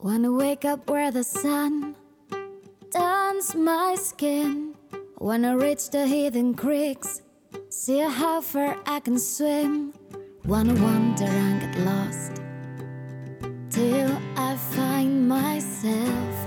Wanna wake up where the sun turns my skin. Wanna reach the hidden creeks, see how far I can swim. Wanna wander and get lost till I find myself.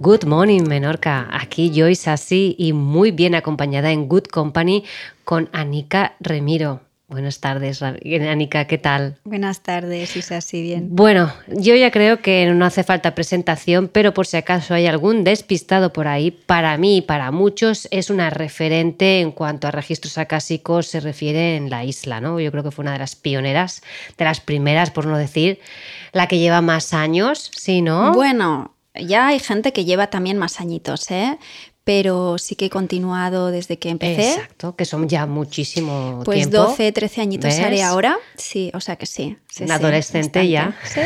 Good morning, Menorca. Aquí Joyce así y muy bien acompañada en Good Company con Anika Remiro. Buenas tardes, Anika, ¿qué tal? Buenas tardes, Isa, sí, bien. Bueno, yo ya creo que no hace falta presentación, pero por si acaso hay algún despistado por ahí, para mí y para muchos es una referente en cuanto a registros acásicos se refiere en la isla, ¿no? Yo creo que fue una de las pioneras, de las primeras, por no decir, la que lleva más años, ¿sí, no? Bueno, ya hay gente que lleva también más añitos, ¿eh? Pero sí que he continuado desde que empecé. Exacto, que son ya muchísimo pues tiempo. 12, 13 añitos haré ahora. Sí, o sea que sí. sí Un sí, adolescente ya. Sí.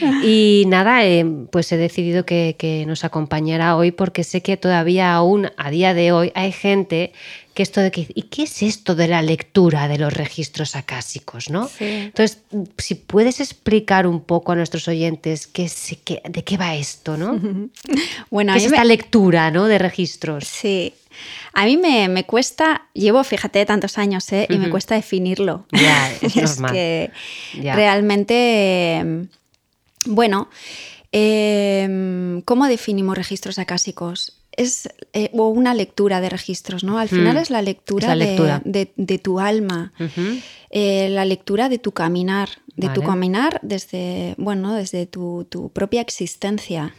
y nada, eh, pues he decidido que, que nos acompañara hoy porque sé que todavía aún a día de hoy hay gente que esto de que ¿y qué es esto de la lectura de los registros acásicos, no? Sí. Entonces, si puedes explicar un poco a nuestros oyentes qué, es- qué- de qué va esto, ¿no? Bueno, ¿Qué es me- esta lectura, ¿no? De registros. Sí. A mí me, me cuesta, llevo, fíjate, tantos años, ¿eh? Y me cuesta definirlo. Ya, es normal. que Ya. realmente, eh, bueno, eh, ¿cómo definimos registros acásicos? Es eh, o una lectura de registros, ¿no? Al final Mm, es la lectura, es la de- lectura. De, de tu alma, eh, la lectura de tu caminar, de tu caminar desde, bueno, desde tu, tu propia existencia.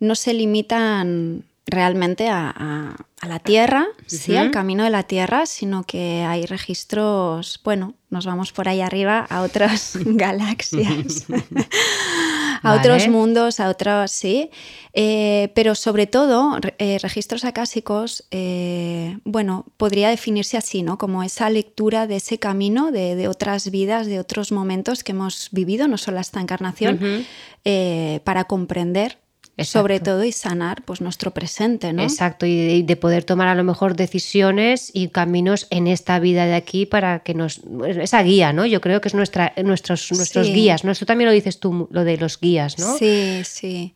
No se limitan realmente a, a- a la Tierra, sí, al camino de la Tierra, sino que hay registros, bueno, nos vamos por ahí arriba a otras galaxias, a Vale. otros mundos, a otros, sí, Eh, pero sobre todo eh, registros acásicos, eh, bueno, podría definirse así, ¿no? Como esa lectura de ese camino de, de otras vidas, de otros momentos que hemos vivido, no solo esta encarnación, para comprender Exacto. sobre todo y sanar pues nuestro presente, ¿no? Exacto, y de, poder tomar a lo mejor decisiones y caminos en esta vida de aquí para que nos. Esa guía, ¿no? Yo creo que es nuestra, nuestros, nuestros Sí. guías, ¿no? Eso también lo dices tú, lo de los guías, ¿no? Sí, sí.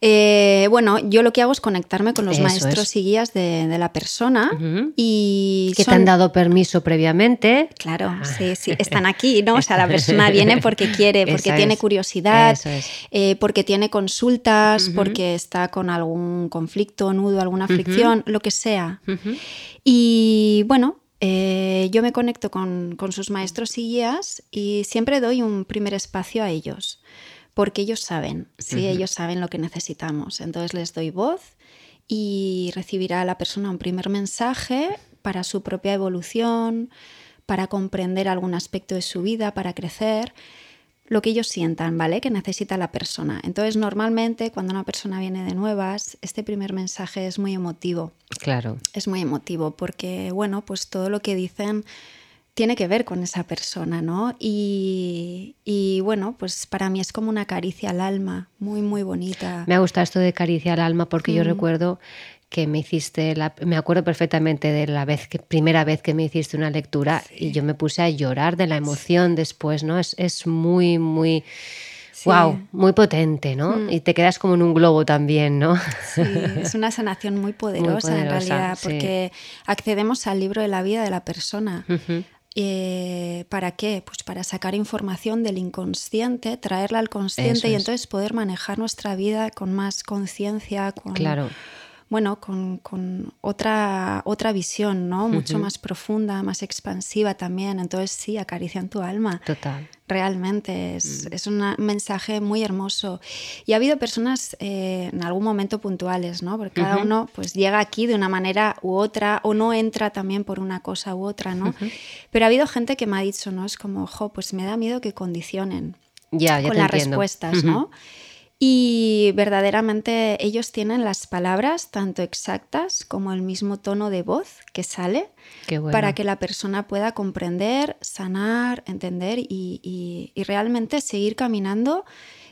Eh, bueno, yo lo que hago es conectarme con los Eso maestros es. y guías de, de la persona y Que te han dado permiso previamente. Claro, Ah. sí, sí, están aquí, ¿no? O sea, la persona viene porque quiere, porque tiene es, curiosidad, es. eh, porque tiene consultas, Porque está con algún conflicto, nudo, alguna fricción, lo que sea. Y bueno, eh, yo me conecto con, con sus maestros y guías y siempre doy un primer espacio a ellos, porque ellos saben, sí, ellos saben lo que necesitamos. Entonces les doy voz y recibirá la persona un primer mensaje para su propia evolución, para comprender algún aspecto de su vida, para crecer lo que ellos sientan, ¿vale? Que necesita la persona. Entonces, normalmente cuando una persona viene de nuevas, este primer mensaje es muy emotivo Claro. es muy emotivo porque, bueno, pues todo lo que dicen tiene que ver con esa persona, ¿no? Y, y, bueno, pues para mí es como una caricia al alma, muy, muy bonita. Me ha gustado esto de caricia al alma porque yo Mm. recuerdo que me hiciste, la, me acuerdo perfectamente de la vez que, primera vez que me hiciste una lectura y yo me puse a llorar de la emoción después, ¿no? Es, es muy, muy, Sí. wow, muy potente, ¿no? Mm. Y te quedas como en un globo también, ¿no? Sí, es una sanación muy poderosa, en poderosa, realidad, porque accedemos al libro de la vida de la persona. Eh, ¿Para qué? Pues para sacar información del inconsciente, traerla al consciente Eso y es. entonces poder manejar nuestra vida con más conciencia, con, Claro. Bueno, con, con otra, otra visión, ¿no? Mucho Ujú. más profunda, más expansiva también. Entonces sí, acarician tu alma. Total. Realmente Mm. es, es un mensaje muy hermoso. Y ha habido personas eh, en algún momento puntuales, ¿no? Porque cada Ujú. uno pues llega aquí de una manera u otra o no entra también por una cosa u otra, ¿no? Pero ha habido gente que me ha dicho, ¿no? Es como, jo, pues me da miedo que condicionen Ya, ya con las entiendo. respuestas. ¿no? Y verdaderamente ellos tienen las palabras tanto exactas como el mismo tono de voz que sale bueno. para que la persona pueda comprender, sanar, entender y, y- y realmente seguir caminando,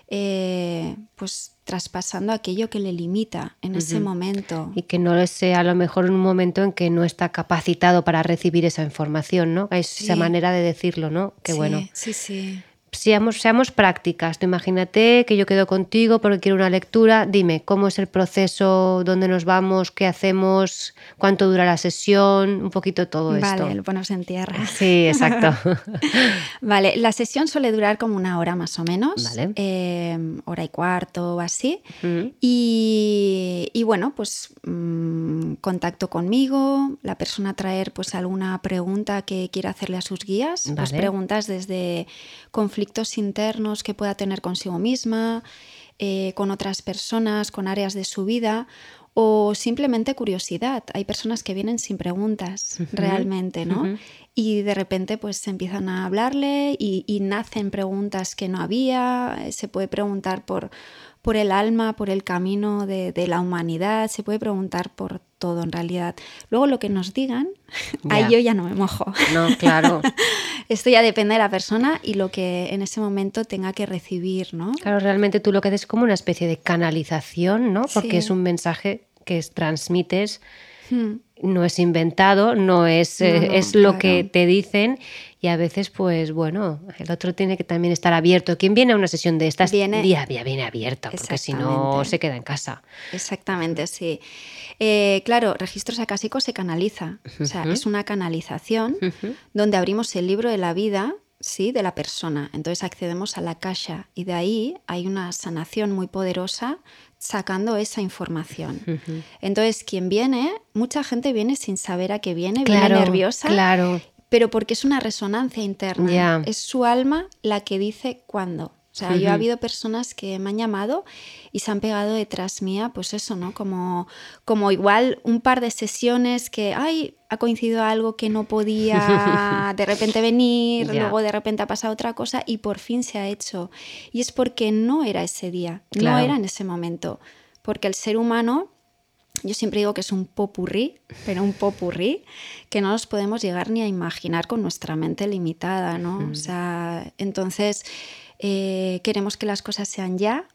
eh, pues traspasando aquello que le limita en ese momento. Y que no sea a lo mejor un momento en que no está capacitado para recibir esa información, ¿no? Es esa manera de decirlo, ¿no? Qué Sí, bueno. Sí, sí. Seamos, seamos prácticas. Tú imagínate que yo quedo contigo porque quiero una lectura. Dime, ¿cómo es el proceso? ¿Dónde nos vamos? ¿Qué hacemos? ¿Cuánto dura la sesión? Un poquito todo esto. Vale, lo ponemos en tierra. Sí, exacto. vale, la sesión suele durar como una hora más o menos. Vale. eh, hora y cuarto o así. Mm. Y, y bueno, pues mm, contacto conmigo, la persona traer pues alguna pregunta que quiera hacerle a sus guías, pues Vale. preguntas desde conflictos internos que pueda tener consigo misma, eh, con otras personas, con áreas de su vida o simplemente curiosidad. Hay personas que vienen sin preguntas realmente, ¿no? Y de repente pues se empiezan a hablarle y, y nacen preguntas que no había, eh, se puede preguntar por, por el alma, por el camino de, de la humanidad, se puede preguntar por todo en realidad. Luego lo que nos digan, ahí yo ya no me mojo. No, claro. Esto ya depende de la persona y lo que en ese momento tenga que recibir, ¿no? Claro, realmente tú lo que haces es como una especie de canalización, ¿no? Porque Sí. es un mensaje que es- transmites, Hmm. no es inventado, no es, eh, No, no, es lo claro. que te dicen y a veces, pues bueno, el otro tiene que también estar abierto. ¿Quién viene a una sesión de estas? Viene- Día, día viene abierta, porque si no se queda en casa. Exactamente, sí. Eh, claro, registros acásicos se canaliza. O sea, es una canalización donde abrimos el libro de la vida, sí, de la persona. Entonces accedemos a la caja y de ahí hay una sanación muy poderosa sacando esa información. Entonces, quien viene, mucha gente viene sin saber a qué viene, Claro, viene nerviosa, claro. Pero porque es una resonancia interna. Es su alma la que dice cuándo. O sea, yo ha habido personas que me han llamado y se han pegado detrás mía, pues eso, ¿no? Como, como igual un par de sesiones que, ay, ha coincidido algo que no podía de repente venir, luego de repente ha pasado otra cosa y por fin se ha hecho. Y es porque no era ese día, no era en ese momento. Porque el ser humano yo siempre digo que es un popurrí, pero un popurrí que no nos podemos llegar ni a imaginar con nuestra mente limitada, ¿no? O sea, entonces eh, queremos que las cosas sean ya,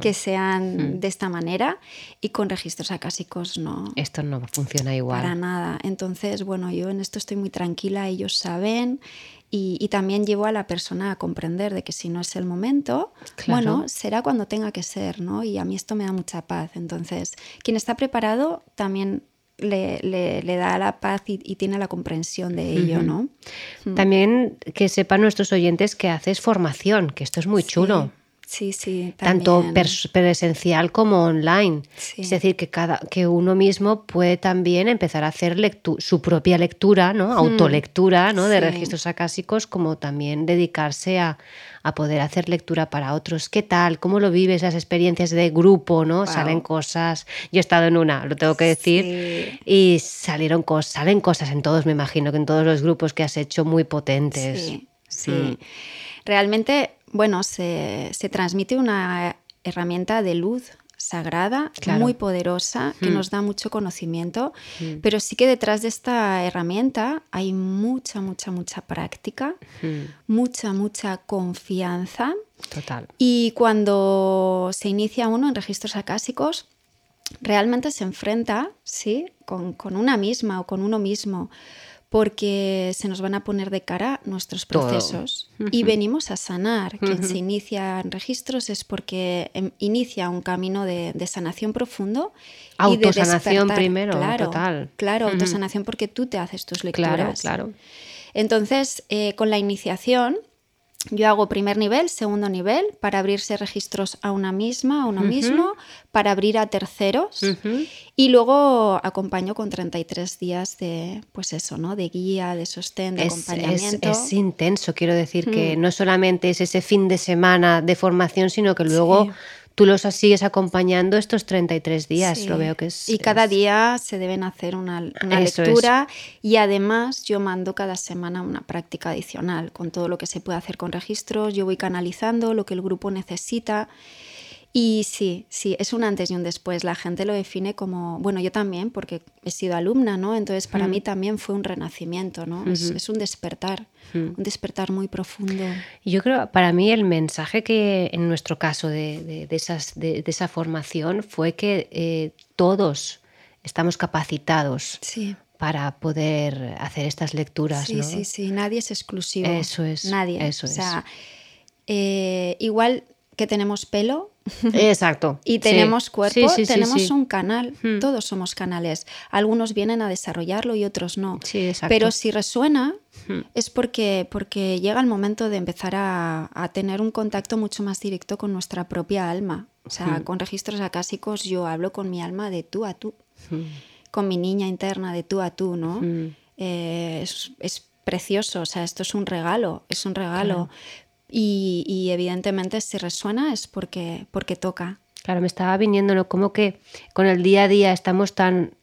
Que sean de esta manera y con registros acásicos no. Esto no funciona igual. Para nada. Entonces, bueno, yo en esto estoy muy tranquila, ellos saben y, y también llevo a la persona a comprender de que si no es el momento, Claro. bueno, será cuando tenga que ser, ¿no? Y a mí esto me da mucha paz. Entonces, quien está preparado también le, le- le da la paz y, y tiene la comprensión de ello, ¿no? También que sepan nuestros oyentes que haces formación, que esto es muy chulo. Sí, sí. tanto también. presencial como online. Sí. Es decir, que, cada, que uno mismo puede también empezar a hacer su propia lectura, ¿no? autolectura ¿no? de Hmm. Sí. registros acásicos, como también dedicarse a, a poder hacer lectura para otros. ¿Qué tal? ¿Cómo lo vives? Las experiencias de grupo, ¿no? Salen cosas. Yo he estado en una, lo tengo que decir. Sí. Y salieron cosas, salen cosas en todos, me imagino, que en todos los grupos que has hecho muy potentes. Sí, sí. Mm. Realmente, bueno, se, se transmite una herramienta de luz sagrada, Claro. muy poderosa, que Mm. nos da mucho conocimiento, pero sí que detrás de esta herramienta hay mucha, mucha, mucha práctica, Mm, mucha, mucha confianza. Total. Y cuando se inicia uno en registros acásicos, realmente se enfrenta, ¿sí? Con, con una misma o con uno mismo, porque se nos van a poner de cara nuestros Todo. procesos y venimos a sanar. Quien se inicia en registros es porque em, inicia un camino de, de sanación profundo. y de Autosanación primero, claro, total. Claro, autosanación porque tú te haces tus lecturas. Claro, claro. Entonces, eh, con la iniciación, yo hago primer nivel, segundo nivel, para abrirse registros a una misma, a uno mismo, para abrir a terceros. Y luego acompaño con 33 días de, pues eso, ¿no? De guía, de sostén, de Es, acompañamiento. es intenso, quiero decir que no solamente es ese fin de semana de formación, sino que luego Sí. Tú los sigues acompañando estos 33 días. Sí. Lo veo que es. Y cada es- día se deben hacer una, una es. lectura y además yo mando cada semana una práctica adicional con todo lo que se puede hacer con registros. Yo voy canalizando lo que el grupo necesita. Y sí, sí, es un antes y un después. La gente lo define como, bueno, yo también, porque he sido alumna, ¿no? Entonces para Mm. mí también fue un renacimiento, ¿no? Es, es un despertar, un despertar muy profundo. Yo creo, para mí, el mensaje que en nuestro caso de, de- de esas, de, de esa formación fue que eh, todos estamos capacitados Sí. para poder hacer estas lecturas. Sí, ¿no? sí, sí, nadie es exclusivo. Eso es, Nadie. eso o sea, Eh, igual que tenemos pelo, Exacto. y sí. tenemos cuerpo, Sí, sí, sí, tenemos un canal. Hmm. Todos somos canales. Algunos vienen a desarrollarlo y otros no. Pero si resuena, Hmm. es porque, porque llega el momento de empezar a, a tener un contacto mucho más directo con nuestra propia alma. O sea, Hmm. con registros acásicos yo hablo con mi alma de tú a tú, con mi niña interna de tú a tú, ¿no? Eh, es, es precioso, o sea, esto es un regalo, es un regalo. Y, y evidentemente si resuena es porque, porque toca. Claro, me estaba viniendo, ¿no? Como que con el día a día estamos tan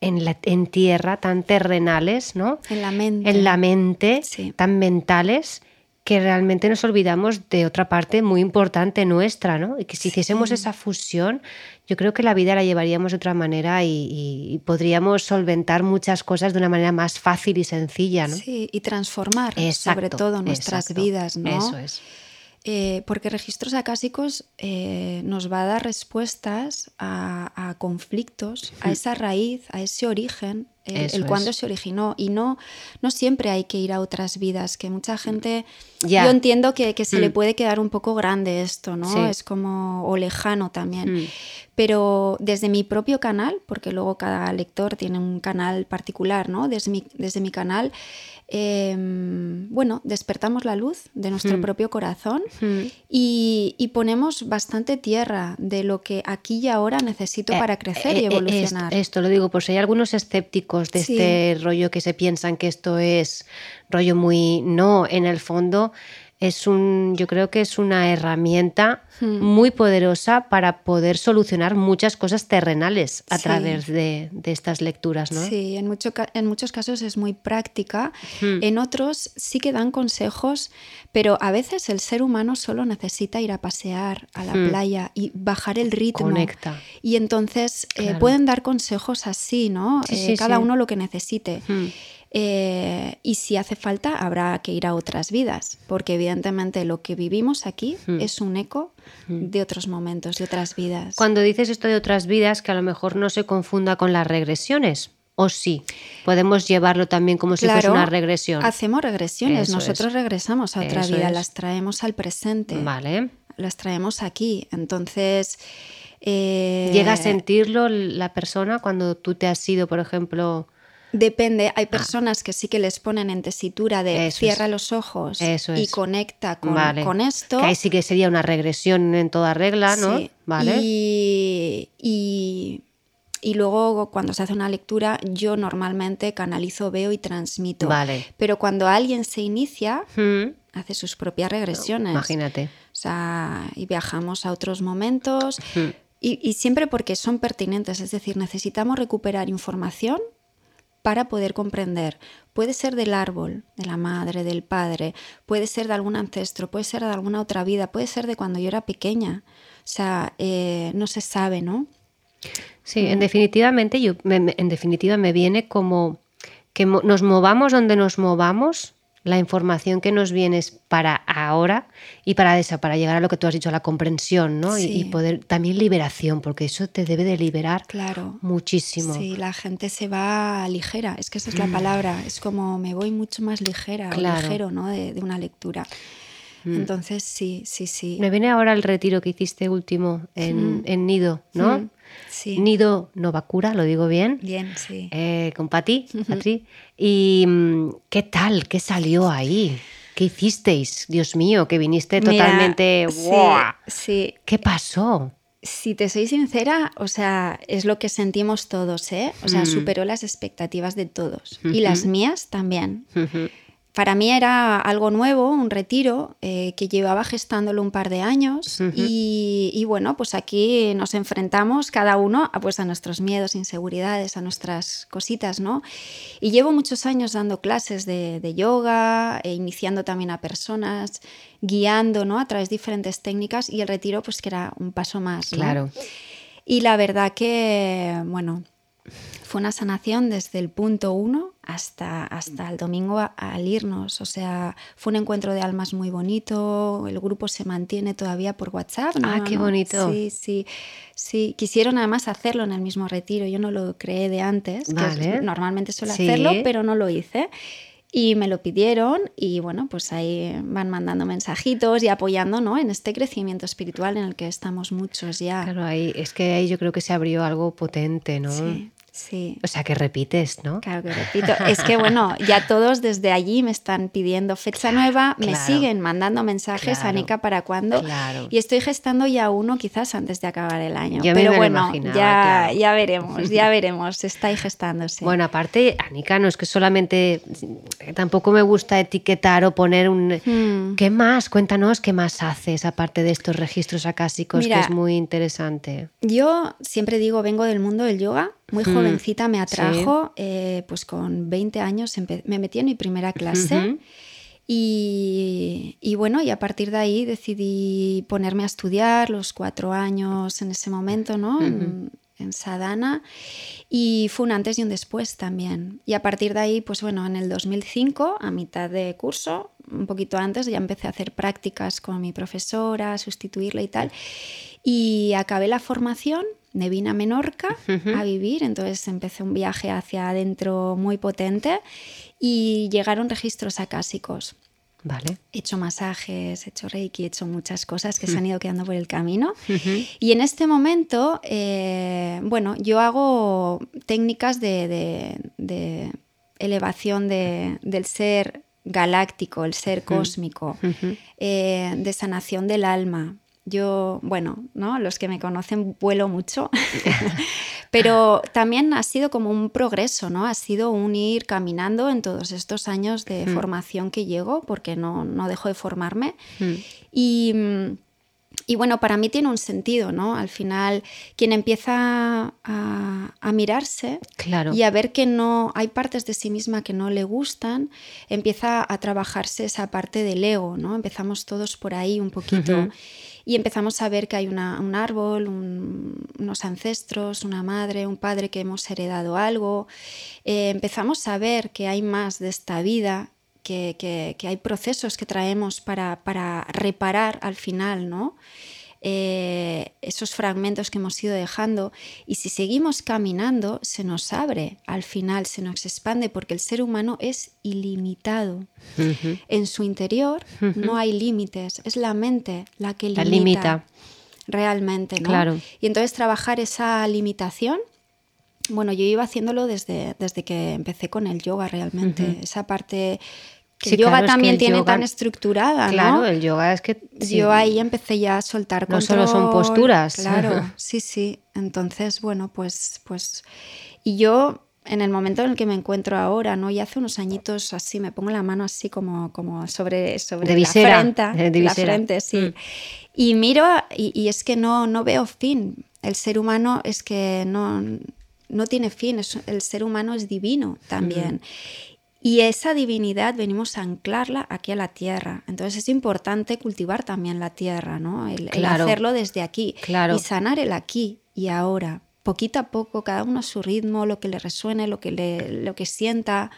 en, la, en tierra, tan terrenales, ¿no? En la mente. En la mente, Sí. tan mentales, que realmente nos olvidamos de otra parte muy importante nuestra, ¿no? Y que si hiciésemos esa fusión, yo creo que la vida la llevaríamos de otra manera y, podríamos solventar muchas cosas de una manera más fácil y sencilla, ¿no? Sí, y transformar sobre todo nuestras exacto. vidas, ¿no? Eso es. Eh, porque registros acásicos eh, nos va a dar respuestas a, a conflictos, a esa raíz, a ese origen, el, el cuándo se originó. Y no, no siempre hay que ir a otras vidas, que mucha gente... Ya. Yo entiendo que, que se le Mm. puede quedar un poco grande esto, ¿no? Sí. Es como... o lejano también. Mm. Pero desde mi propio canal, porque luego cada lector tiene un canal particular, ¿no? Desde mi, desde mi canal, eh, bueno, despertamos la luz de nuestro Mm. propio corazón Mm. y, y ponemos bastante tierra de lo que aquí y ahora necesito Eh, para crecer eh, y eh, evolucionar. Esto, esto lo digo, por si hay algunos escépticos de Sí. este rollo que se piensan que esto es rollo muy. No, en el fondo es un. Yo creo que es una herramienta Hmm. muy poderosa para poder solucionar muchas cosas terrenales a Sí. través de, de estas lecturas, ¿no? Sí, en, mucho en muchos casos es muy práctica, Hmm. en otros sí que dan consejos, pero a veces el ser humano solo necesita ir a pasear a la Hmm. playa y bajar el ritmo. Conecta. Y entonces eh, pueden dar consejos así, ¿no? Sí, Eh, sí, cada uno lo que necesite. Eh, y si hace falta, habrá que ir a otras vidas, porque evidentemente lo que vivimos aquí Hmm. es un eco de otros momentos, de otras vidas. Cuando dices esto de otras vidas, que a lo mejor no se confunda con las regresiones. O sí, podemos llevarlo también como si fuese una regresión. Hacemos regresiones, Eso nosotros es. regresamos a otra Eso vida, es. las traemos al presente, Vale. las traemos aquí. Entonces, eh, ¿Llega a sentirlo la persona cuando tú te has ido, por ejemplo? Depende, hay personas que sí que les ponen en tesitura de Ah. Eso cierra es. los ojos Eso y es. conecta con, Vale. con esto. Que ahí sí que sería una regresión en toda regla, ¿no? Sí, Vale. Y, y- y luego cuando se hace una lectura, yo normalmente canalizo, veo y transmito. Vale. Pero cuando alguien se inicia, Mm, hace sus propias regresiones. Imagínate. O sea, y viajamos a otros momentos. Mm. Y, y siempre porque son pertinentes, es decir, necesitamos recuperar información para poder comprender. Puede ser del árbol, de la madre, del padre, puede ser de algún ancestro, puede ser de alguna otra vida, puede ser de cuando yo era pequeña. O sea, eh, no se sabe, ¿no? Sí, en definitivamente, yo, me- en definitiva me viene como que nos movamos donde nos movamos, la información que nos viene es para ahora y para esa, para llegar a lo que tú has dicho, a la comprensión, ¿no? Y- Sí. Y, poder, también liberación, porque eso te debe de liberar Claro. muchísimo. Sí, la gente se va ligera, es que esa es la palabra, es como me voy mucho más ligera, o ligero, ¿no? De, de una lectura. Entonces, sí, sí, sí. Me viene ahora el retiro que hiciste último en, en Nido, ¿no? Mm, Sí. Nido Novacura, lo digo bien. Bien, sí. Eh, con Pati, Patri. ¿Y mm, qué tal? ¿Qué salió ahí? ¿Qué hicisteis? Dios mío, que viniste Mira, totalmente... sí, ¡guau! sí. ¿Qué pasó? Si te soy sincera, o sea, es lo que sentimos todos, ¿eh? O sea, Mm. superó las expectativas de todos. Y las mías también. Para mí era algo nuevo, un retiro eh, que llevaba gestándolo un par de años y, y bueno, pues aquí nos enfrentamos cada uno a, pues a nuestros miedos, inseguridades, a nuestras cositas, ¿no? Y llevo muchos años dando clases de, de yoga, e iniciando también a personas, guiando, ¿no? A través de diferentes técnicas y el retiro pues que era un paso más, ¿no? Claro. Y la verdad que, bueno, fue una sanación desde el punto uno hasta, hasta el domingo a- al irnos. O sea, fue un encuentro de almas muy bonito. El grupo se mantiene todavía por WhatsApp. ¿no? Ah, qué bonito. Sí, sí. Sí, quisieron además hacerlo en el mismo retiro. Yo no lo creé de antes, que es- Vale. normalmente suelo Sí. hacerlo, pero no lo hice. y me lo pidieron y bueno, pues ahí van mandando mensajitos y apoyando ¿no? en este crecimiento espiritual en el que estamos muchos ya. Claro, ahí es que ahí yo creo que se abrió algo potente, ¿no? Sí. Sí. O sea, que repites, ¿no? Claro que repito. Es que bueno, ya todos desde allí me están pidiendo fecha nueva, me siguen mandando mensajes Claro. a Nika para cuándo. Claro. Y estoy gestando ya uno quizás antes de acabar el año. Pero bueno, ya, ya veremos, ya veremos. Está ahí gestándose. Bueno, aparte, Anika, no es que solamente tampoco me gusta etiquetar o poner un Hmm. ¿Qué más? Cuéntanos qué más haces aparte de estos registros acásicos Mira, que es muy interesante. Yo siempre digo, vengo del mundo del yoga. Muy Mm, jovencita me atrajo, eh, pues con 20 años me metí en mi primera clase. Ujú. Y, y bueno, y a partir de ahí decidí ponerme a estudiar los cuatro años en ese momento, ¿no? en, en Sadhana. Y fue un antes y un después también. Y a partir de ahí, pues bueno, en el 2005, a mitad de curso, un poquito antes, ya empecé a hacer prácticas con mi profesora, a sustituirla y tal. Y acabé la formación, me vine a Menorca a vivir, entonces empecé un viaje hacia adentro muy potente y llegaron registros acásicos. Vale. He hecho masajes, he hecho reiki, he hecho muchas cosas que se han ido quedando por el camino. Y en este momento, eh, bueno, yo hago técnicas de, de- de elevación de- del ser galáctico, el ser cósmico, eh, de sanación del alma. Yo, bueno, ¿no? los que me conocen vuelo mucho, pero también ha sido como un progreso, ¿no? Ha sido un ir caminando en todos estos años de formación que llego, porque no, no dejo de formarme. Mm, y bueno, para mí tiene un sentido, ¿no? Al final, quien empieza a, a mirarse Claro. y a ver que no hay partes de sí misma que no le gustan, empieza a trabajarse esa parte del ego, ¿no? Empezamos todos por ahí un poquito. Y empezamos a ver que hay una- un árbol, un- unos ancestros, una madre, un padre que hemos heredado algo. Eh, empezamos a ver que hay más de esta vida, que, que- que hay procesos que traemos para, para reparar al final, ¿no? Eh, esos fragmentos que hemos ido dejando. Y si seguimos caminando, se nos abre al final, se nos expande, porque el ser humano es ilimitado. En su interior no hay límites, es la mente la que La limita, limita. realmente, ¿no? Claro. Y entonces trabajar esa limitación, bueno, yo iba haciéndolo desde, desde que empecé con el yoga realmente, esa parte que Sí, yoga claro, es que también el tiene yoga- tan estructurada, Claro, ¿no? el yoga es que sí. Yo ahí empecé ya a soltar No solo son posturas. Claro, sí, sí. Entonces, bueno, pues, pues. Y yo, en el momento en el que me encuentro ahora, ¿no? Y hace unos añitos así, me pongo la mano así como, como sobre, sobre De la visera, frente. de la frente, sí. Mm. Y miro, y, y es que no, no veo fin. El ser humano es que no, no tiene fin. es- el ser humano es divino también. Y esa divinidad venimos a anclarla aquí a la tierra. Entonces es importante cultivar también la tierra, ¿no? El, hacerlo desde aquí. Claro. Y sanar el aquí y ahora. Poquito a poco, cada uno a su ritmo, lo que le resuene, lo que, le, lo que sienta.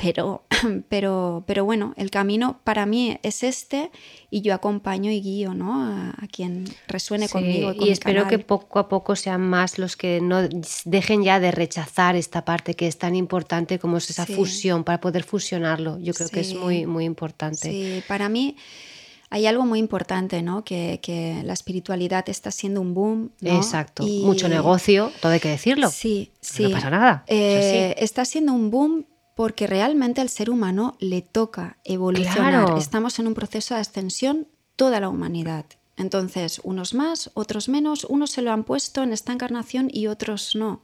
Pero, pero, pero bueno, el camino para mí es este y yo acompaño y guío ¿no? a, a quien resuene Sí, conmigo. con y espero que canal. poco a poco sean más los que no dejen ya de rechazar esta parte que es tan importante como es esa Sí. fusión, para poder fusionarlo. Yo creo que es Sí. muy, muy importante. Sí, para mí hay algo muy importante, ¿no? Que, que la espiritualidad está siendo un boom. ¿no? Exacto. Y- Mucho negocio, todo hay que decirlo. Sí, sí. No pasa nada. Eh, está siendo un boom porque realmente al ser humano le toca evolucionar. Claro. Estamos en un proceso de ascensión toda la humanidad. Entonces, unos más, otros menos, unos se lo han puesto en esta encarnación y otros no.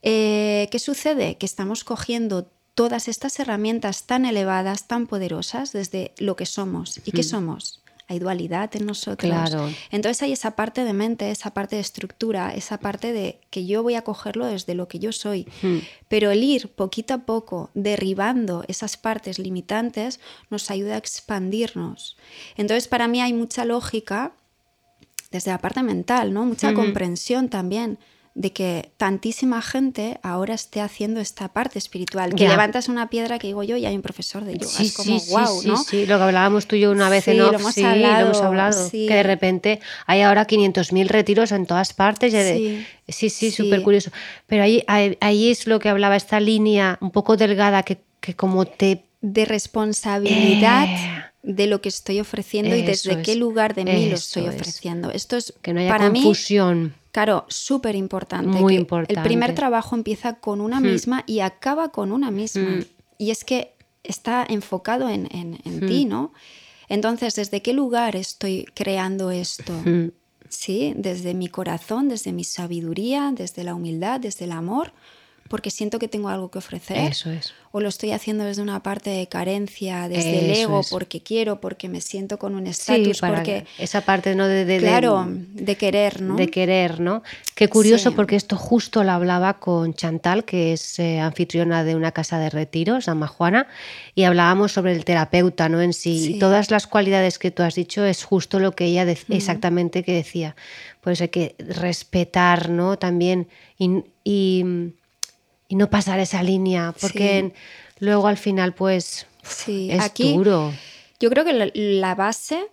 Eh, ¿Qué sucede? Que estamos cogiendo todas estas herramientas tan elevadas, tan poderosas desde lo que somos. ¿Y qué somos? Hay dualidad en nosotros. Claro. Entonces hay esa parte de mente, esa parte de estructura, esa parte de que yo voy a cogerlo desde lo que yo soy. Hmm. Pero el ir poquito a poco derribando esas partes limitantes nos ayuda a expandirnos. Entonces para mí hay mucha lógica desde la parte mental, ¿no? Mucha comprensión también de que tantísima gente ahora esté haciendo esta parte espiritual. Que levantas una piedra que digo yo y hay un profesor de yoga. Sí, es como, sí, wow, sí, ¿no? sí, lo que hablábamos tú y yo una vez Sí, en lo off, hemos sí, lo hablado, hemos hablado, que de repente hay ahora 500.000 retiros en todas partes. de- Sí, sí, sí, sí. súper curioso. Pero ahí, ahí, ahí es lo que hablaba, esta línea un poco delgada que, que como te de responsabilidad Eh. De lo que estoy ofreciendo y desde qué lugar de mí lo estoy es. ofreciendo. Esto es Que no haya para mí confusión. Claro, súper importante. Muy que importante. El primer trabajo empieza con una misma y acaba con una misma. Mm. Y es que está enfocado en, en- en ti, ¿no? Entonces, ¿desde qué lugar estoy creando esto? Sí, desde mi corazón, desde mi sabiduría, desde la humildad, desde el amor, porque siento que tengo algo que ofrecer. Eso es. O lo estoy haciendo desde una parte de carencia, desde el ego, es. porque quiero, porque me siento con un Sí, estatus, para porque... esa parte ¿no? de, de- de- Claro, de querer, ¿no? de querer, ¿no? Qué curioso Sí. porque esto justo lo hablaba con Chantal, que es eh, anfitriona de una casa de retiros, San Juana, y hablábamos sobre el terapeuta, ¿no? En sí. Sí. Y todas las cualidades que tú has dicho es justo lo que ella dec- exactamente que decía. Pues hay que respetar, ¿no? También y, y- y no pasar esa línea, porque luego al final, pues, Sí, es aquí duro. yo creo que la, base,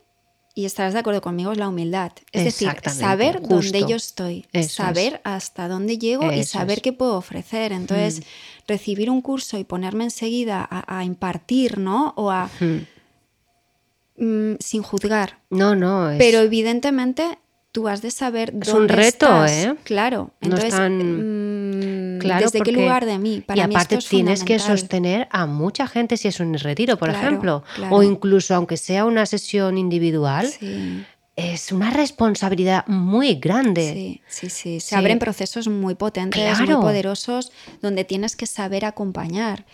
y estarás de acuerdo conmigo, es la humildad. Es decir, saber dónde yo estoy, Eso es. saber hasta dónde llego y saber es. Mm. qué puedo ofrecer. Entonces, recibir un curso y ponerme enseguida a, a impartir, ¿no? O a... mm, sin juzgar. No, no. Es, Pero evidentemente tú has de saber Es dónde un reto, estás. ¿eh? Claro. No Entonces, están- mm, Claro, ¿desde qué lugar de mí? Para y mí aparte esto es tienes que sostener a mucha gente si es un retiro, por Claro, ejemplo, claro. o incluso aunque sea una sesión individual, Sí. es una responsabilidad muy grande. Sí, sí, sí. Se Sí. abren procesos muy potentes, muy poderosos, donde tienes que saber acompañar.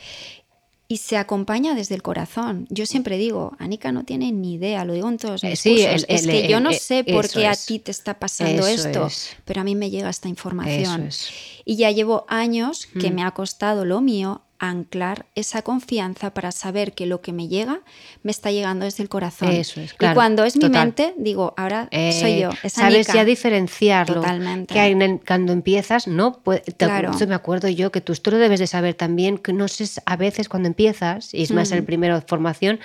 Y se acompaña desde el corazón. Yo siempre digo, Anika no tiene ni idea, lo digo en todos Eh, mis sí, cursos. el- es el- que yo no el- sé por qué a ti te está pasando Eso esto, es. pero a mí me llega esta información. Es. Y ya llevo años que Mm. me ha costado lo mío anclar esa confianza para saber que lo que me llega me está llegando desde el corazón. Eso es, claro, y cuando es mi total. mente, digo, ahora Eh, soy yo. es sabes Anika. ya diferenciarlo. Totalmente. Que hay en el- cuando empiezas, no puede, te- Claro. me acuerdo yo que tú esto lo debes de saber también, que no sé, a veces cuando empiezas, y es más el primero de formación,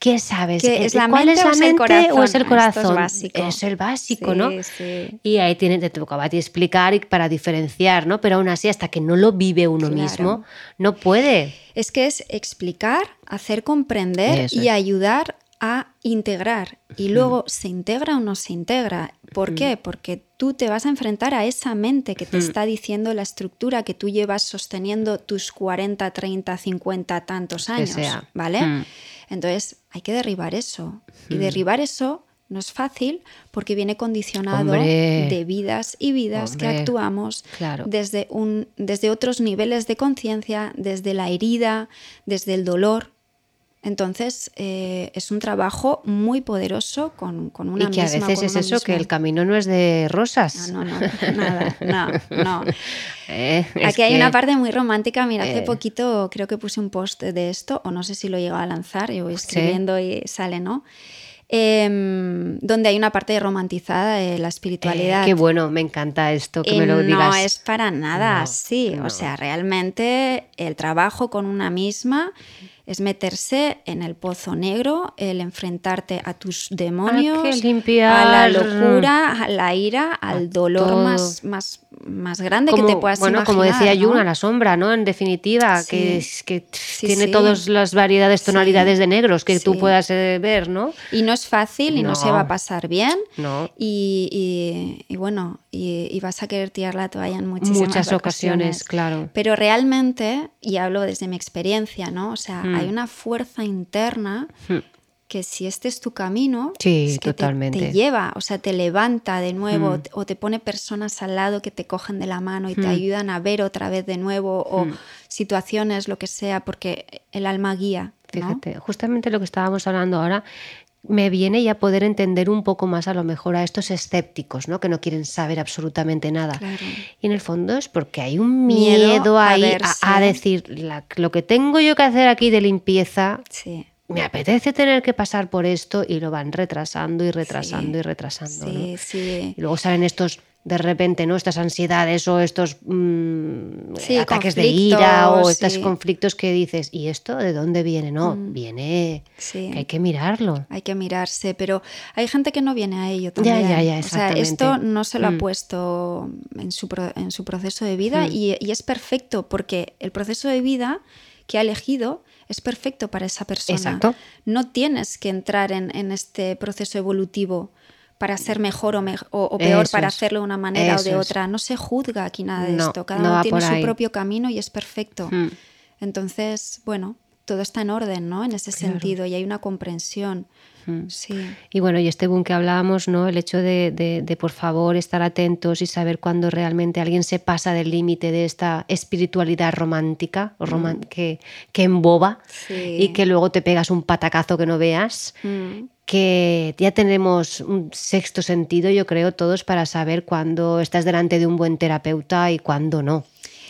¿qué sabes? ¿Qué es la ¿Cuál mente es la mente o es el corazón? Es corazón? básico. Es el básico, Sí, ¿no? sí. Y ahí tiene, te tocaba a ti explicar y para diferenciar, ¿no? Pero aún así, hasta que no lo vive uno Claro. mismo, no puede. Es que es explicar, hacer comprender Eso y es. ayudar a integrar. Y luego se integra o no se integra. ¿Por qué? Porque tú te vas a enfrentar a esa mente que te está diciendo la estructura que tú llevas sosteniendo tus 40, 30, 50, tantos años. ¿Vale? Entonces hay que derribar eso. Y derribar eso no es fácil porque viene condicionado Hombre. de vidas y vidas que actuamos Claro. desde, un, desde otros niveles de conciencia, desde la herida, desde el dolor. Entonces, eh, es un trabajo muy poderoso con, con una y que a veces es eso, que el camino no es de rosas. No, no, no, nada, no, no. Eh, Aquí hay que- una parte muy romántica. Mira, hace eh, poquito creo que puse un post de esto, o no sé si lo he llegado a lanzar, yo voy Sí. escribiendo y sale, ¿no? Em, donde hay una parte romantizada de la eh, espiritualidad. qué bueno, me encanta esto, que me lo Eh, digas. No es para nada No, así. no. O sea, realmente el trabajo con una misma es meterse en el pozo negro, el enfrentarte a tus demonios, limpiar. a la locura, a la ira, al dolor más, más, más grande como, que te puedas bueno, imaginar. como decía ¿no? Jung, a la sombra, ¿no? En definitiva, Sí. que, es- que Sí, tiene sí. todas las variedades, tonalidades de negros que tú puedas eh, ver, ¿no? Y no es fácil y no, No. se va a pasar bien. No. Y, y- y bueno, y, y vas a querer tirar la toalla en muchísimas Muchas ocasiones, claro. Pero realmente, y hablo desde mi experiencia, ¿no? O sea, Mm. hay una fuerza interna Hmm. que si este es tu camino, Sí, es que te- totalmente. Te, lleva, o sea, te levanta de nuevo Mm. o te pone personas al lado que te cogen de la mano y te Mm. ayudan a ver otra vez de nuevo o situaciones, lo que sea, porque el alma guía. ¿no? Fíjate, justamente lo que estábamos hablando ahora me viene ya poder entender un poco más a lo mejor a estos escépticos, ¿no? Que no quieren saber absolutamente nada. Claro. Y en el fondo es porque hay un Miedo ahí a, decir la- lo que tengo yo que hacer aquí de limpieza. Sí. Me apetece tener que pasar por esto y lo van retrasando y retrasando Sí. y retrasando. ¿no? Sí, sí. Y luego salen estos, de repente, ¿no? Estas ansiedades o estos mm, Sí, ataques de ira o estos conflictos que dices, ¿y esto de dónde viene? No, viene Sí. que hay que mirarlo. Hay que mirarse, pero hay gente que no viene a ello también. ya, ya, O sea, exactamente. esto no se lo ha Mm. puesto en su, pro- en su proceso de vida y, y es perfecto porque el proceso de vida que ha elegido es perfecto para esa persona. Exacto. No tienes que entrar en, en este proceso evolutivo para ser mejor o, mej- o- o peor, Eso para hacerlo de una manera o de otra. No se juzga aquí nada de No, esto. Cada no uno tiene su propio camino y es perfecto. Mm. Entonces, bueno, todo está en orden, ¿no? En ese sentido y hay una comprensión. Mm. Sí. Y bueno, y este boom que hablábamos, ¿no? El hecho de, de- de, por favor estar atentos y saber cuando realmente alguien se pasa del límite de esta espiritualidad romántica o roman- que, que emboba Sí. y que luego te pegas un patacazo que no veas. Mm. que ya tenemos un sexto sentido, yo creo, todos para saber cuándo estás delante de un buen terapeuta y cuándo no.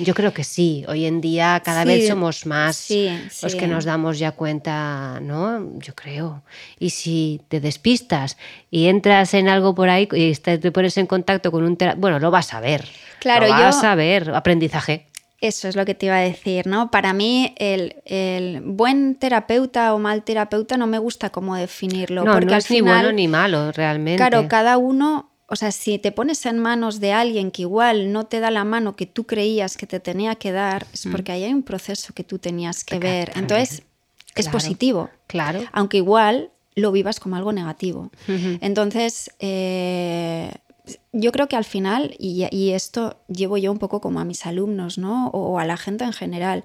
Yo creo que sí, hoy en día cada Sí, vez somos más sí, los sí. que nos damos ya cuenta, ¿no? Yo creo. Y si te despistas y entras en algo por ahí y te pones en contacto con un terapeuta, bueno, lo vas a ver. Claro, lo vas yo- a ver, aprendizaje. Eso es lo que te iba a decir, ¿no? Para mí el, el buen terapeuta o mal terapeuta no me gusta cómo definirlo. No, porque no al es ni bueno ni malo, realmente. Claro, cada uno, o sea, si te pones en manos de alguien que igual no te da la mano que tú creías que te tenía que dar, es porque ahí hay un proceso que tú tenías que ver. Entonces, es Claro. positivo. Claro. Aunque igual lo vivas como algo negativo. Entonces, eh, yo creo que al final, y, y esto llevo yo un poco como a mis alumnos, ¿no? O, a la gente en general,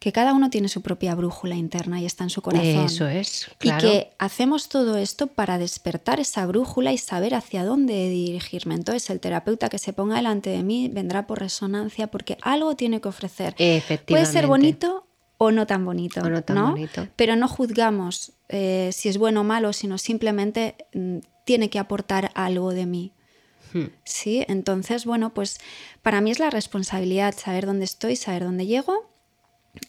que cada uno tiene su propia brújula interna y está en su corazón. Eso es, claro. Y que hacemos todo esto para despertar esa brújula y saber hacia dónde dirigirme. Entonces, el terapeuta que se ponga delante de mí vendrá por resonancia porque algo tiene que ofrecer. Puede ser bonito o no tan bonito. O no tan ¿no? bonito. Pero no juzgamos eh, si es bueno o malo, sino simplemente mm, tiene que aportar algo de mí. Hmm. Sí, entonces, bueno, pues para mí es la responsabilidad saber dónde estoy, saber dónde llego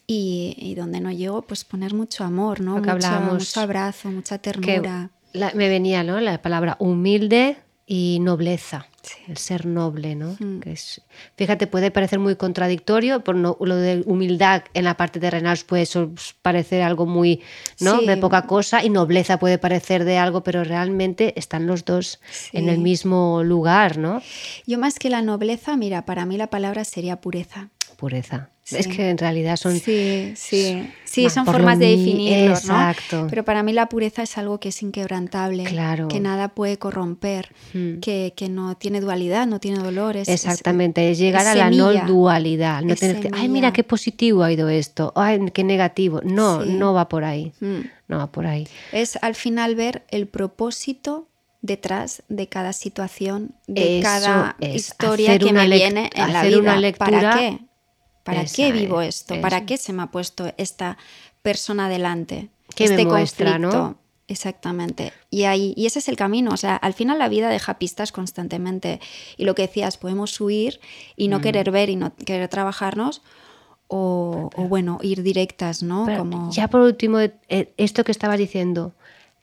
y, y dónde no llego, pues poner mucho amor, ¿no? Mucho, mucho abrazo, mucha ternura. la- me venía ¿no? la palabra humilde y nobleza. Sí. El ser noble, ¿no? Mm. Que es, fíjate, puede parecer muy contradictorio, por no, lo de humildad en la parte terrenal puede parecer algo muy, ¿no? Sí. De poca cosa, y nobleza puede parecer de algo, pero realmente están los dos en el Sí. mismo lugar, ¿no? Yo más que la nobleza, mira, para mí la palabra sería pureza. Pureza. Sí. Es que en realidad son... Sí, sí. Sí, son formas de definirlo, Exacto. ¿no? Pero para mí la pureza es algo que es inquebrantable, Claro. que nada puede corromper, Mm. que, que no tiene dualidad, no tiene dolores. es- Exactamente, es llegar es a la semilla. no dualidad, no tener que, ay, mira qué positivo ha ido esto, ay, qué negativo. No, Sí. no va por ahí. Mm. No va por ahí. Es al final ver el propósito detrás de cada situación, de Eso cada historia que me viene en la vida. una lectura- ¿Para qué? ¿Para Esa qué vivo es, esto? ¿Para qué se me ha puesto esta persona delante? ¿Qué me este no? conflicto. Exactamente. Y, ahí, y ese es el camino. O sea, al final la vida deja pistas constantemente. Y lo que decías, podemos huir y Mm. no querer ver y no querer trabajarnos. O, o, bueno, ir directas, ¿no? Como... Ya por último, eh, esto que estabas diciendo,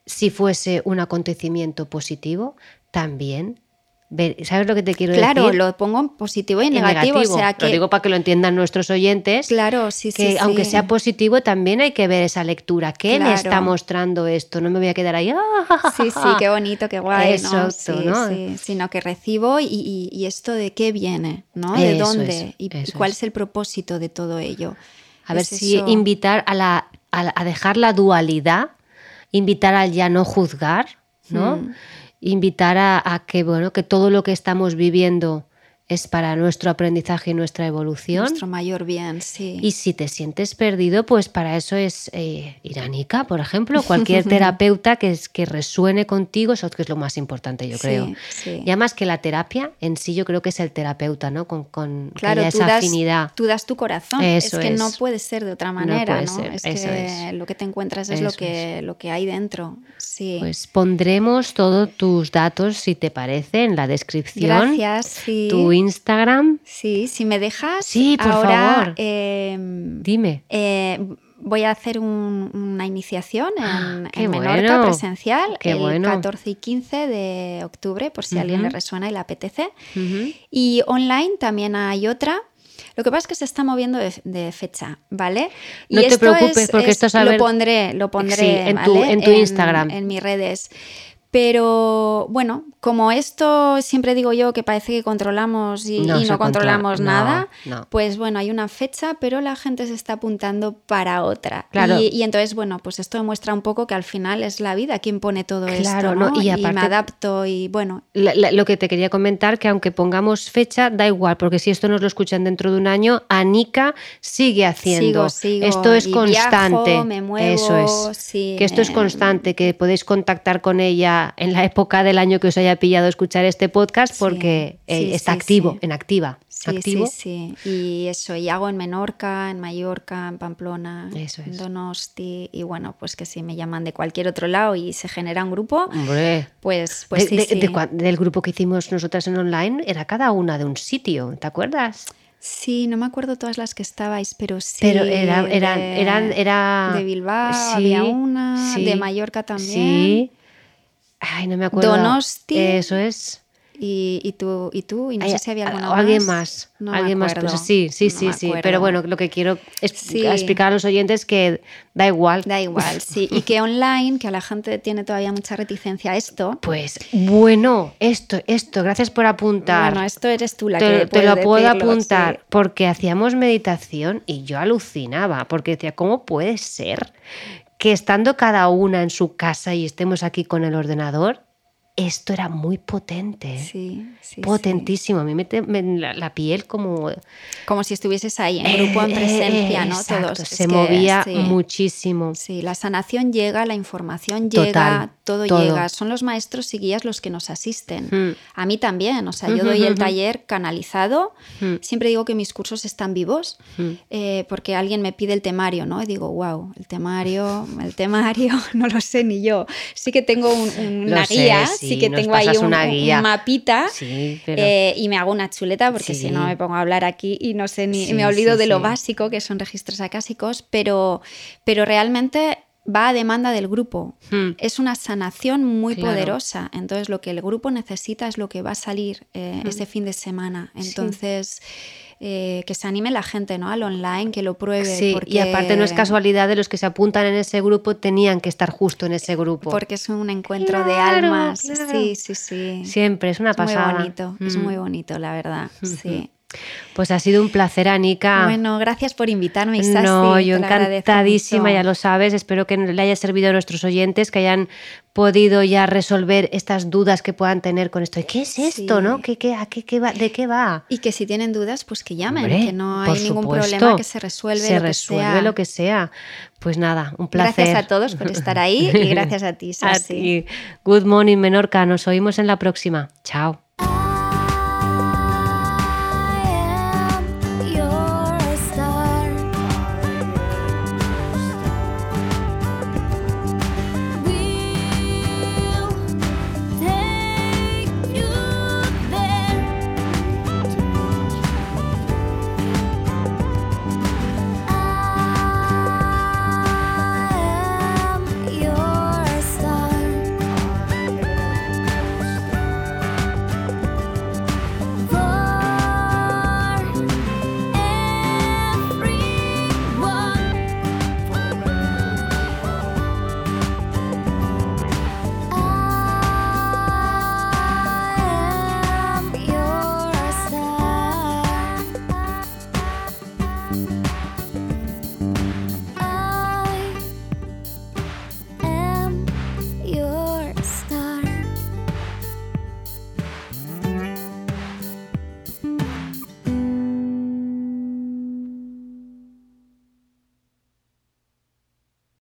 si fuese un acontecimiento positivo, también, ¿sabes lo que te quiero Claro, decir? lo pongo en positivo y en negativo. O sea que. Lo digo para que lo entiendan nuestros oyentes. Claro, sí, que sí, aunque sí. sea positivo, también hay que ver esa lectura. ¿Qué me Claro. está mostrando esto? No me voy a quedar ahí. "Ah, Sí, sí, qué bonito, qué guay, ¿no? Exacto, Sí, ¿no? sí, Sino que recibo y, y- y esto de qué viene, ¿no? De Eso dónde y eso cuál es. es el propósito de todo ello. A ver Es si invitar a, la, a, la- a dejar la dualidad, invitar al ya no juzgar, ¿no? Hmm. Invitar a, a que, bueno, que todo lo que estamos viviendo es para nuestro aprendizaje y nuestra evolución. Nuestro mayor bien, sí. Y si te sientes perdido, pues para eso es eh, Iránica, por ejemplo, cualquier terapeuta que, es, que resuene contigo, eso que es lo más importante, yo Sí, creo. sí. Y además que la terapia en sí yo creo que es el terapeuta, ¿no? Con, con Claro, esa das, afinidad. tú das tu corazón. Eso es que no puede ser de otra No manera, puede ¿no? ser, Es eso que es. lo que te encuentras es lo que, lo que hay dentro. Sí. Pues pondremos todos tus datos, si te parece, en la descripción. Gracias, sí. Tu Instagram. Sí, si me dejas. Sí, por ahora, favor. eh, Dime. eh, voy a hacer un- una iniciación en, Ah, en Menorca bueno, presencial qué el bueno. 14 y 15 de octubre, por si a alguien le resuena y le apetece. Y online también hay otra. Lo que pasa es que se está moviendo de, de fecha, ¿vale? Y No te preocupes, porque esto es a lo pondré, lo pondré Sí, en tu- ¿vale? en tu Instagram. en mis redes. Pero bueno, como esto siempre digo yo que parece que controlamos y No y controlamos nada, no. pues bueno, hay una fecha, pero la gente se está apuntando para otra. Claro. Y, y entonces, bueno, pues esto demuestra un poco que al final es la vida quien pone todo Claro, esto. Y aparte- me adapto y bueno, La- la- lo que te quería comentar, que aunque pongamos fecha, da igual, porque si esto nos lo escuchan dentro de un año, Anika sigue haciendo. Sigo, sigo, esto es y constante. viajo, me muevo, Eso es. sí, que esto es me- constante, que podéis contactar con ella en la época del año que os haya pillado escuchar este podcast, Sí, porque eh, está sí, activo, en activa. Sí, activo. sí, sí. Y eso, y hago en Menorca, en Mallorca, en Pamplona, Eso en. Donosti. Y bueno, pues que si me llaman de cualquier otro lado y se genera un grupo, Hombre. pues, pues De- de- de del grupo que hicimos nosotras en online, era cada una de un sitio, ¿te acuerdas? Sí, no me acuerdo todas las que estabais, pero sí. Pero era- eran- de, eran- era- de Bilbao sí, había una, sí, de Mallorca también. Sí. Ay, no me acuerdo. Donosti. Eso es. Y, y tú, y tú, y no Ay, sé si había alguna alguien más. No me alguien más. sí, sí, no sí, sí. Pero bueno, lo que quiero es Sí. explicar a los oyentes que da igual. Da igual, sí. Y que online, que a la gente tiene todavía mucha reticencia a esto. Pues bueno, esto, esto, gracias por apuntar. Bueno, esto eres tú la te, que te lo puedo decirlo, apuntar sí. porque hacíamos meditación y yo alucinaba porque decía, ¿cómo puede ser que estando cada una en su casa y estemos aquí con el ordenador, esto era muy potente? ¿eh? Sí. Potentísimo, a mí me, te- me- la, la piel como... Como si estuvieses ahí, en grupo, en Eh, presencia, ¿no? exacto, Todos. Es se que, movía sí. muchísimo. Sí, la sanación llega, la información Total, llega, todo, todo. llega. Son los maestros y guías los que nos asisten. Mm. A mí también, o sea, yo Ujú, doy el ujú. taller canalizado. Mm. Siempre digo que mis cursos están vivos Mm. eh, porque alguien me pide el temario, ¿no? Y digo, wow, el temario, el temario, no lo sé ni yo. Sí que tengo un- una sé, guía, sí, sí, que tengo ahí un, una un- guía. un mapita. Sí, pero... Eh, y me hago una chuleta porque Sí. si no me pongo a hablar aquí y no sé ni me olvido de lo básico que son registros acásicos, pero, pero realmente va a demanda del grupo. Mm. Es una sanación muy Claro. poderosa. Entonces lo que el grupo necesita es lo que va a salir eh, ese fin de semana. Sí. Entonces eh, que se anime la gente ¿no? al online, que lo pruebe. Sí, y aparte no es casualidad de los que se apuntan en ese grupo tenían que estar justo en ese grupo. Porque es un encuentro de almas. claro. Sí, sí, sí. Siempre, es una es pasada. muy bonito, es Mm. muy bonito, la verdad. Sí. Pues ha sido un placer, Anika. Bueno, gracias por invitarme, Isasi, no, yo encantadísima, ya lo sabes. Espero que le haya servido a nuestros oyentes, que hayan podido ya resolver estas dudas que puedan tener con esto. ¿Y ¿Qué es esto, Sí. no? ¿Qué, qué, a qué- qué va, ¿De qué va? Y que si tienen dudas, pues que llamen, Hombre, que no hay ningún supuesto. problema, que se resuelve Se lo que resuelve sea. lo que sea. Pues nada, un placer. Gracias a todos por estar ahí y gracias a ti, A ti. Good morning, Menorca. Nos oímos en la próxima. Chao.